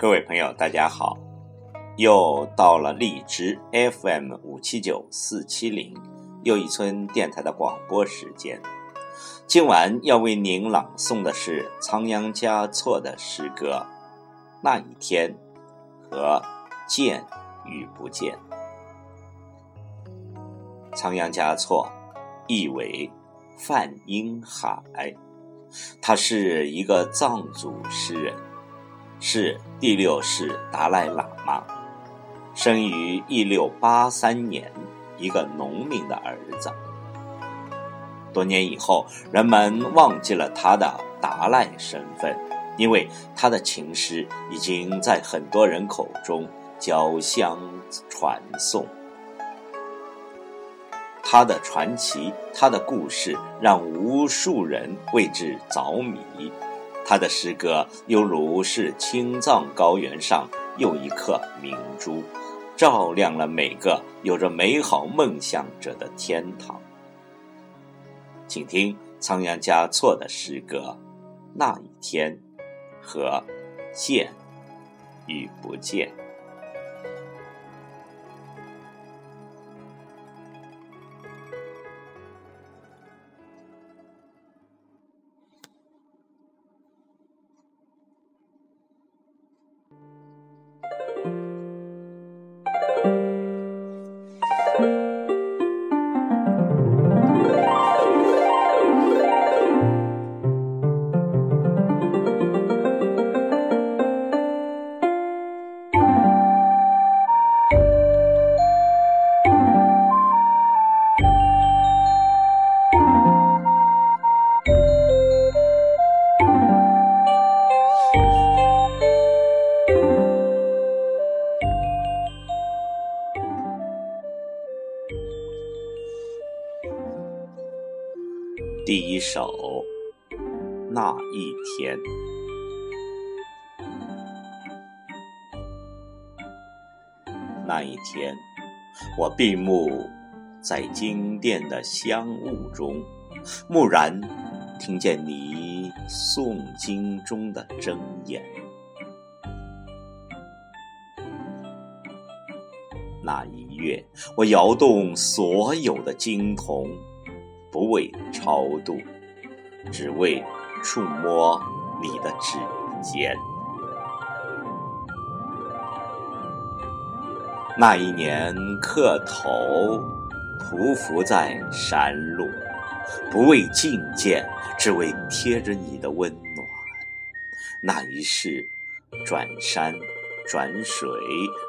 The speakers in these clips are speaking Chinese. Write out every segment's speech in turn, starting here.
各位朋友，大家好！又到了荔枝 FM 五七九四七零又一村电台的广播时间。今晚要为您朗诵的是仓央嘉措的诗歌《那一天》和《见与不见》。仓央嘉措，意为梵音海，他是一个藏族诗人。是第六世达赖喇嘛，生于一六八三年，一个农民的儿子。多年以后，人们忘记了他的达赖身份，因为他的情诗已经在很多人口中交相传颂。他的传奇，他的故事，让无数人为之着迷。他的诗歌犹如是青藏高原上又一颗明珠，照亮了每个有着美好梦想者的天堂。请听仓央嘉措的诗歌《那一天》和《见与不见》。走，那一天，那一天，我闭目在经殿的香雾中，蓦然听见你诵经中的真言。那一月，我摇动所有的经筒。不为超度，只为触摸你的指尖。那一年，磕头匍匐在山路，不为觐见，只为贴着你的温暖。那一世，转山转水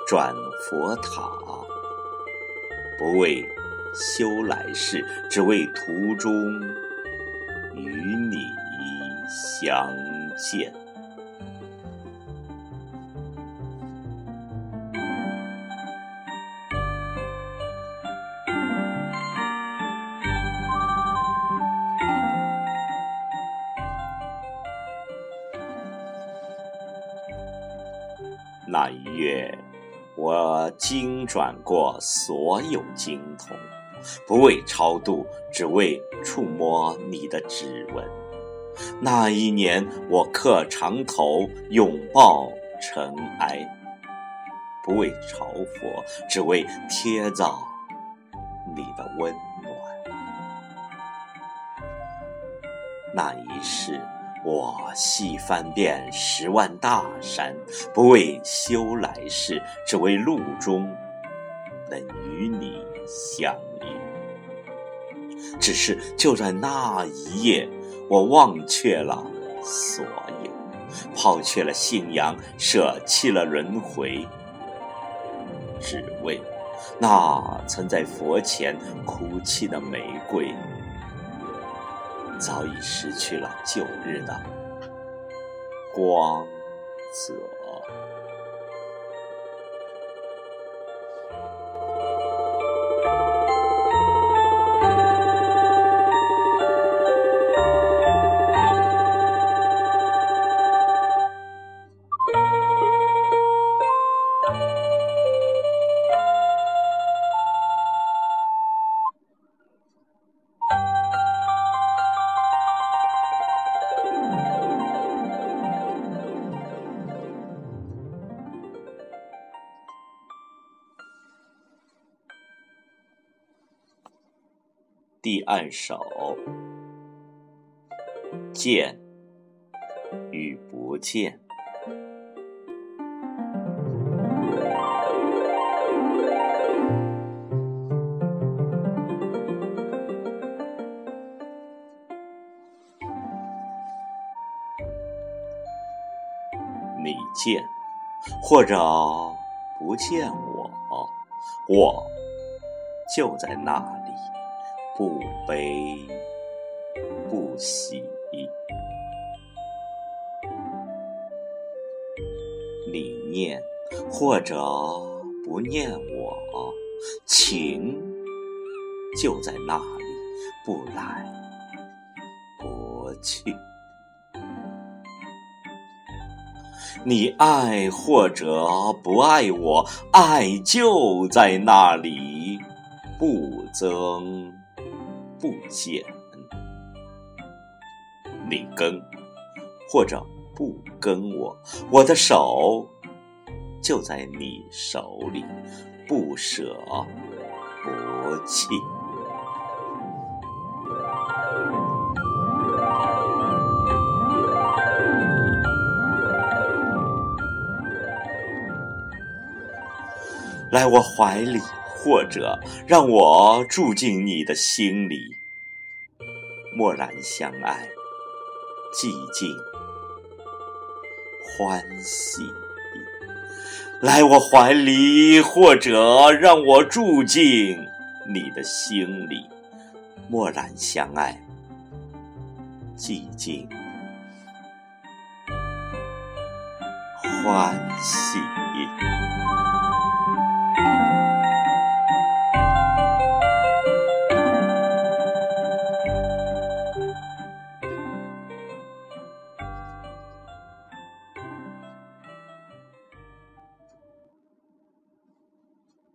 转佛塔，不为。修来世，只为途中与你相见。那一月，我经转过所有经筒。不为超度，只为触摸你的指纹。那一年，我磕长头，拥抱尘埃。不为朝佛，只为贴造你的温暖。那一世，我细翻遍十万大山，不为修来世，只为路中能与你相。只是就在那一夜，我忘却了所有，抛却了信仰，舍弃了轮回，只为那曾在佛前哭泣的玫瑰，早已失去了旧日的光泽。地按手，见与不见。你见或者不见我，我就在那里，不悲不喜。你念或者不念我，情就在那里，不来不去。你爱或者不爱我，爱就在那里，不增不减。你跟或者不跟我，我的手就在你手里，不舍不弃。来我怀里，或者让我住进你的心里，默然相爱，寂静欢喜。来我怀里，或者让我住进你的心里，默然相爱，寂静欢喜。